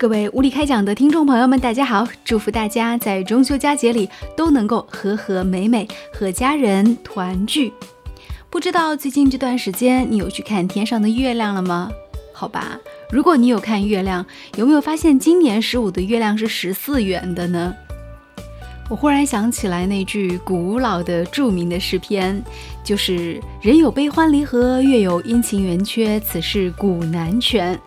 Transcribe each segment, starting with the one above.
各位无理开讲的听众朋友们，大家好！祝福大家在中秋佳节里都能够和和美美，和家人团聚。不知道最近这段时间你有去看天上的月亮了吗？好吧，如果你有看月亮，有没有发现今年十五的月亮是十四圆的呢？我忽然想起来那句古老的著名的诗篇，就是“人有悲欢离合，月有阴晴圆缺，此事古难全。”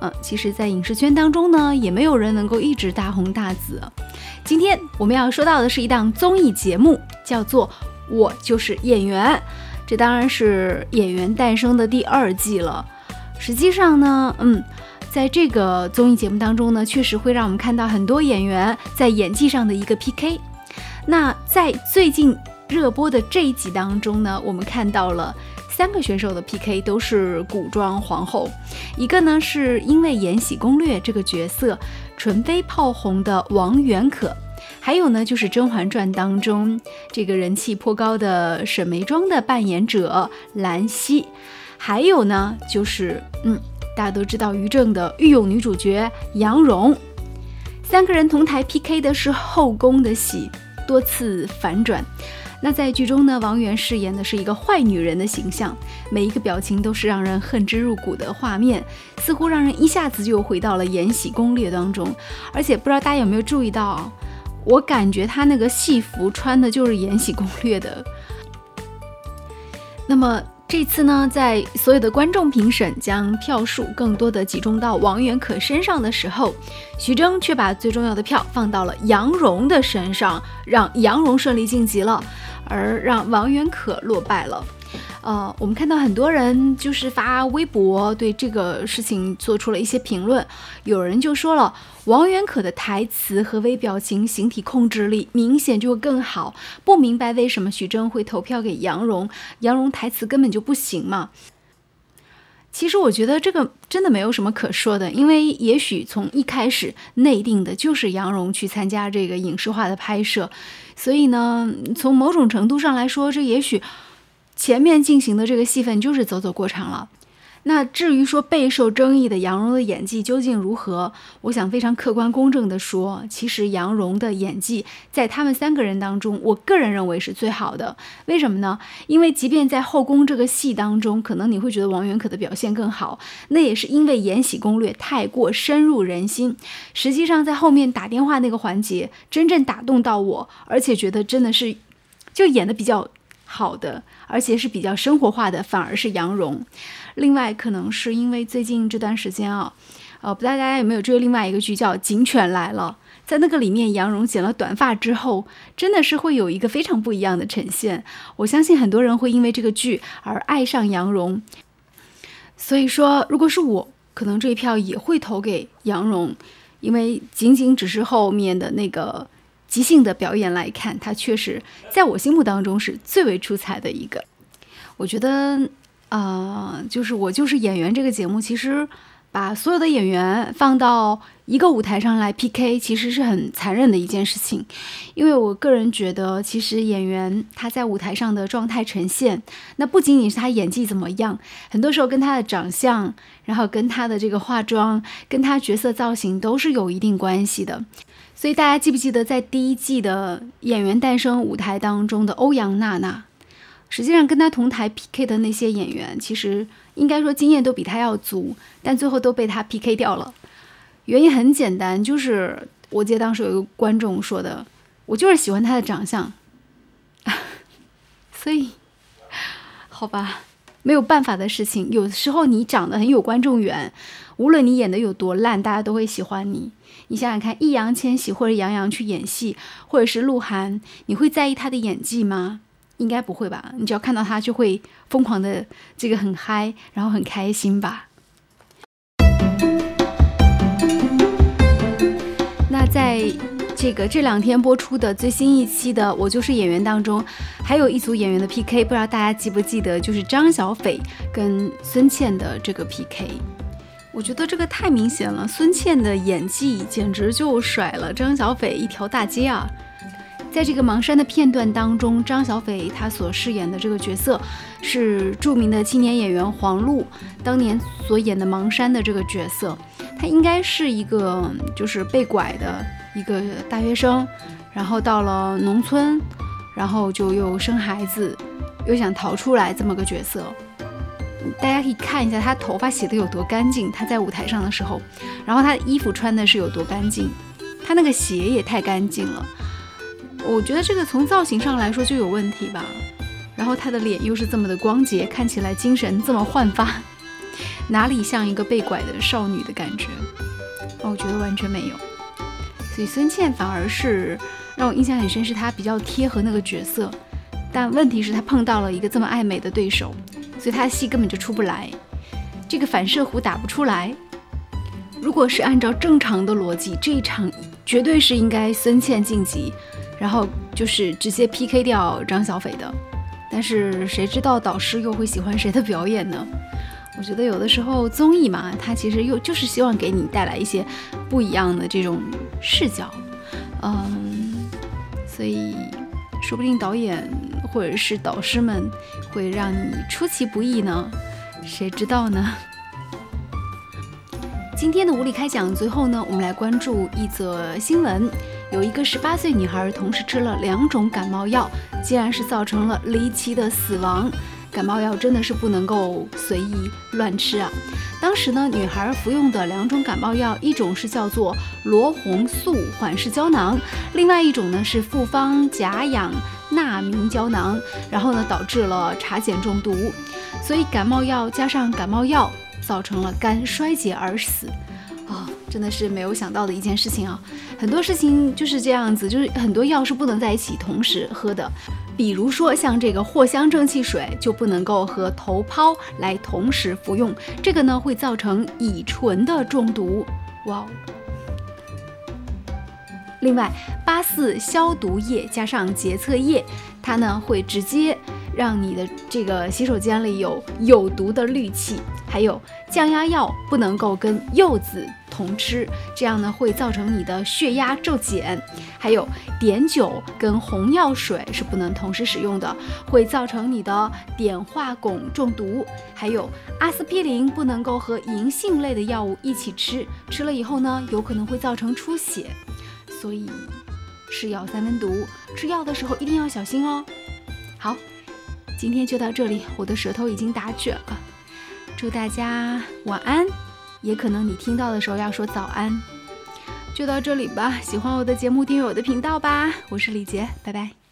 嗯，其实，在影视圈当中呢，也没有人能够一直大红大紫。今天我们要说到的是一档综艺节目，叫做《我就是演员》，这当然是《演员诞生》的第二季了。实际上呢，嗯。在这个综艺节目当中呢，确实会让我们看到很多演员在演技上的一个 PK。那在最近热播的这一集当中呢，我们看到了三个选手的 PK 都是古装皇后，一个呢是因为《延禧攻略》这个角色纯妃炮红的王媛可，还有呢就是《甄嬛传》当中这个人气颇高的沈眉庄的扮演者兰溪，还有呢就是嗯。大家都知道于正的御用女主角杨蓉，三个人同台 PK 的是后宫的戏，多次反转。那在剧中呢，王源饰演的是一个坏女人的形象，每一个表情都是让人恨之入骨的画面，似乎让人一下子就回到了《延禧攻略》当中。而且不知道大家有没有注意到，我感觉她那个戏服穿的就是《延禧攻略》的。那么。这次呢，在所有的观众评审将票数更多的集中到王源可身上的时候，徐峥却把最重要的票放到了杨蓉的身上，让杨蓉顺利晋级了，而让王源可落败了。呃，我们看到很多人就是发微博对这个事情做出了一些评论，有人就说了，王源可的台词和微表情、形体控制力明显就更好，不明白为什么徐峥会投票给杨蓉，杨蓉台词根本就不行嘛。其实我觉得这个真的没有什么可说的，因为也许从一开始内定的就是杨蓉去参加这个影视化的拍摄，所以呢，从某种程度上来说，这也许。前面进行的这个戏份就是走走过场了。那至于说备受争议的杨蓉的演技究竟如何，我想非常客观公正的说，其实杨蓉的演技在他们三个人当中，我个人认为是最好的。为什么呢？因为即便在后宫这个戏当中，可能你会觉得王媛可的表现更好，那也是因为《延禧攻略》太过深入人心。实际上在后面打电话那个环节，真正打动到我，而且觉得真的是就演的比较。好的，而且是比较生活化的，反而是杨蓉。另外，可能是因为最近这段时间啊，呃，不知道大家有没有追另外一个剧叫《警犬来了》。在那个里面，杨蓉剪了短发之后，真的是会有一个非常不一样的呈现。我相信很多人会因为这个剧而爱上杨蓉。所以说，如果是我，可能这一票也会投给杨蓉，因为仅仅只是后面的那个。即兴的表演来看，他确实在我心目当中是最为出彩的一个。我觉得，呃，就是我就是演员这个节目，其实把所有的演员放到一个舞台上来 PK，其实是很残忍的一件事情。因为我个人觉得，其实演员他在舞台上的状态呈现，那不仅仅是他演技怎么样，很多时候跟他的长相，然后跟他的这个化妆，跟他角色造型都是有一定关系的。所以大家记不记得，在第一季的演员诞生舞台当中的欧阳娜娜，实际上跟她同台 PK 的那些演员，其实应该说经验都比她要足，但最后都被她 PK 掉了。原因很简单，就是我记得当时有一个观众说的，我就是喜欢她的长相。所以，好吧，没有办法的事情，有时候你长得很有观众缘，无论你演的有多烂，大家都会喜欢你。你想想看，易烊千玺或者杨洋去演戏，或者是鹿晗，你会在意他的演技吗？应该不会吧。你只要看到他，就会疯狂的这个很嗨，然后很开心吧。这个这两天播出的最新一期的《我就是演员》当中，还有一组演员的 PK，不知道大家记不记得，就是张小斐跟孙茜的这个 PK。我觉得这个太明显了，孙茜的演技简直就甩了张小斐一条大街啊！在这个盲山的片段当中，张小斐她所饰演的这个角色是著名的青年演员黄璐当年所演的盲山的这个角色。她应该是一个就是被拐的一个大学生，然后到了农村，然后就又生孩子，又想逃出来这么个角色。大家可以看一下他头发洗的有多干净，他在舞台上的时候，然后他的衣服穿的是有多干净，他那个鞋也太干净了。我觉得这个从造型上来说就有问题吧。然后他的脸又是这么的光洁，看起来精神这么焕发，哪里像一个被拐的少女的感觉？我觉得完全没有。所以孙茜反而是让我印象很深，是她比较贴合那个角色。但问题是，她碰到了一个这么爱美的对手。所以他的戏根本就出不来，这个反射弧打不出来。如果是按照正常的逻辑，这一场绝对是应该孙茜晋级，然后就是直接 PK 掉张小斐的。但是谁知道导师又会喜欢谁的表演呢？我觉得有的时候综艺嘛，它其实又就是希望给你带来一些不一样的这种视角，嗯，所以说不定导演。或者是导师们会让你出其不意呢？谁知道呢？今天的无理开讲，最后呢，我们来关注一则新闻：有一个十八岁女孩同时吃了两种感冒药，竟然是造成了离奇的死亡。感冒药真的是不能够随意乱吃啊！当时呢，女孩服用的两种感冒药，一种是叫做罗红素缓释胶囊，另外一种呢是复方甲氧。钠明胶囊，然后呢，导致了茶碱中毒，所以感冒药加上感冒药，造成了肝衰竭而死。啊，真的是没有想到的一件事情啊！很多事情就是这样子，就是很多药是不能在一起同时喝的。比如说像这个藿香正气水就不能够和头孢来同时服用，这个呢会造成乙醇的中毒。哇哦！另外，八四消毒液加上洁厕液，它呢会直接让你的这个洗手间里有有毒的氯气。还有降压药不能够跟柚子同吃，这样呢会造成你的血压骤减。还有碘酒跟红药水是不能同时使用的，会造成你的碘化汞中毒。还有阿司匹林不能够和银杏类的药物一起吃，吃了以后呢有可能会造成出血。所以，是药三分毒，吃药的时候一定要小心哦。好，今天就到这里，我的舌头已经打卷了。祝大家晚安，也可能你听到的时候要说早安。就到这里吧，喜欢我的节目，订阅我的频道吧。我是李杰，拜拜。